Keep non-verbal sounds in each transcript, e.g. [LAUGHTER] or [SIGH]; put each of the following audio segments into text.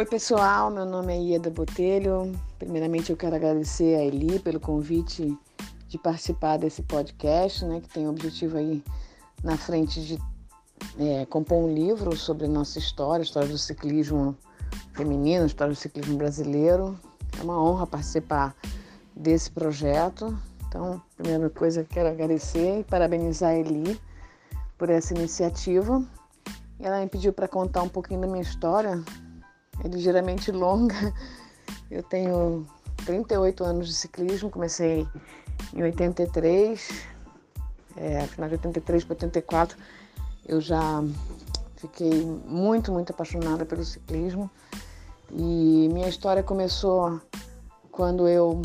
Oi, pessoal. Meu nome é Ieda Botelho. Primeiramente, eu quero agradecer a Eli pelo convite de participar desse podcast, né, que tem o objetivo aí na frente de é, compor um livro sobre nossa história, história do ciclismo feminino, história do ciclismo brasileiro. É uma honra participar desse projeto. Então, primeira coisa, quero agradecer e parabenizar a Eli por essa iniciativa. Ela me pediu para contar um pouquinho da minha história, é ligeiramente longa. Eu tenho 38 anos de ciclismo, comecei em 83, é, final de 83 para 84, eu já fiquei muito, muito apaixonada pelo ciclismo. E minha história começou quando eu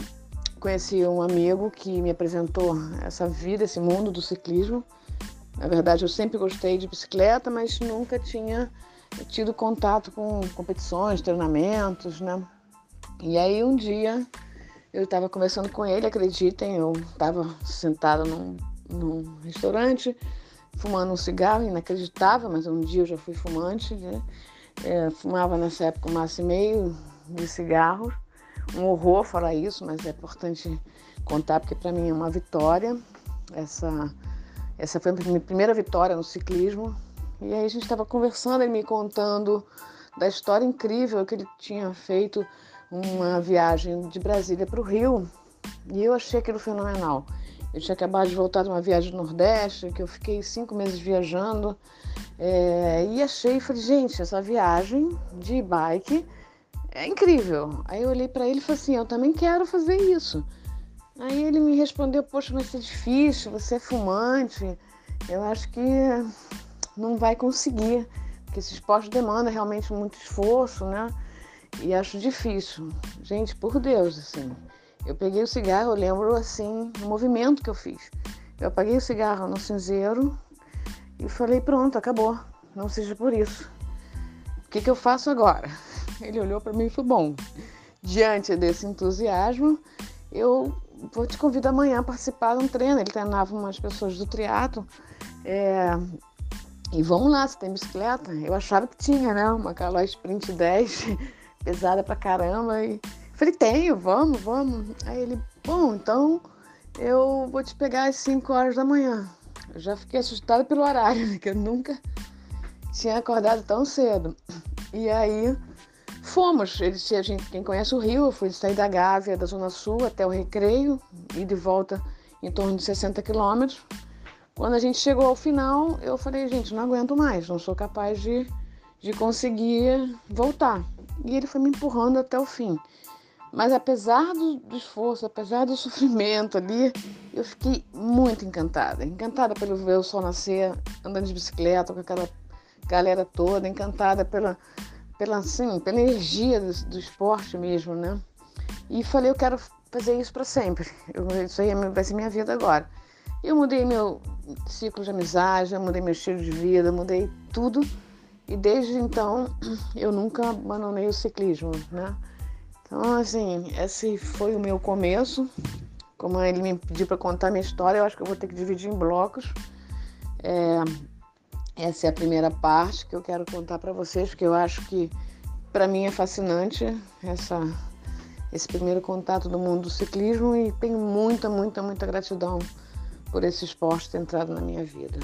conheci um amigo que me apresentou essa vida, esse mundo do ciclismo. Na verdade, eu sempre gostei de bicicleta, mas nunca tinha tido contato com competições, treinamentos, né? E aí um dia eu estava conversando com ele, acreditem, eu estava sentada num, num, restaurante, fumando um cigarro, inacreditável, mas um dia eu já fui fumante, né? É, fumava nessa época um maço e meio de cigarros, um horror falar isso, mas é importante contar porque para mim é uma vitória. Essa, essa foi a minha primeira vitória no ciclismo, e aí a gente estava conversando, ele me contando da história incrível que ele tinha feito uma viagem de Brasília para o Rio. E eu achei aquilo fenomenal. Eu tinha acabado de voltar de uma viagem do Nordeste, que eu fiquei cinco meses viajando. É, e achei, falei, gente, essa viagem de bike é incrível. Aí eu olhei para ele e falei assim, eu também quero fazer isso. Aí ele me respondeu, poxa, vai ser difícil, você é fumante. Eu acho que não vai conseguir, porque esse esporte demanda realmente muito esforço, né? E acho difícil. Gente, por Deus, assim. Eu peguei o cigarro, eu lembro assim, o movimento que eu fiz. Eu apaguei o cigarro no cinzeiro e falei, pronto, acabou. Não seja por isso. O que, que eu faço agora? [LAUGHS] Ele olhou para mim e falou, bom, diante desse entusiasmo, eu vou te convidar amanhã a participar de um treino. Ele treinava umas pessoas do triatlo. É, e vamos lá, você tem bicicleta? Eu achava que tinha, né? Uma Caloi Sprint 10, [LAUGHS] pesada pra caramba. E falei, tenho, vamos, vamos. Aí ele, bom, então eu vou te pegar às 5 horas da manhã. Eu já fiquei assustada pelo horário, né? Que eu nunca tinha acordado tão cedo. E aí fomos. Ele, a gente, quem conhece o Rio, eu fui sair da Gávea, da Zona Sul, até o Recreio, e de volta em torno de 60 quilômetros. Quando a gente chegou ao final, eu falei, gente, não aguento mais, não sou capaz de, de conseguir voltar. E ele foi me empurrando até o fim. Mas apesar do, esforço, apesar do [LAUGHS] sofrimento ali, eu fiquei muito encantada. Encantada pelo ver o sol nascer, andando de bicicleta com aquela galera toda, encantada pela, pela, assim, pela energia do, do esporte mesmo, né? E falei, eu quero fazer isso para sempre. Eu, isso aí vai ser minha vida agora. Eu mudei meu ciclo de amizade, eu mudei meu estilo de vida, mudei tudo. E desde então [CLEARS THROAT] eu nunca abandonei o ciclismo, né? Então, assim, esse foi o meu começo. Como ele me pediu para contar minha história, eu acho que eu vou ter que dividir em blocos. É, essa é a primeira parte que eu quero contar para vocês, porque eu acho que para mim é fascinante essa, esse primeiro contato do mundo do ciclismo e tenho muita, muita, muita gratidão por esse esporte ter entrado na minha vida.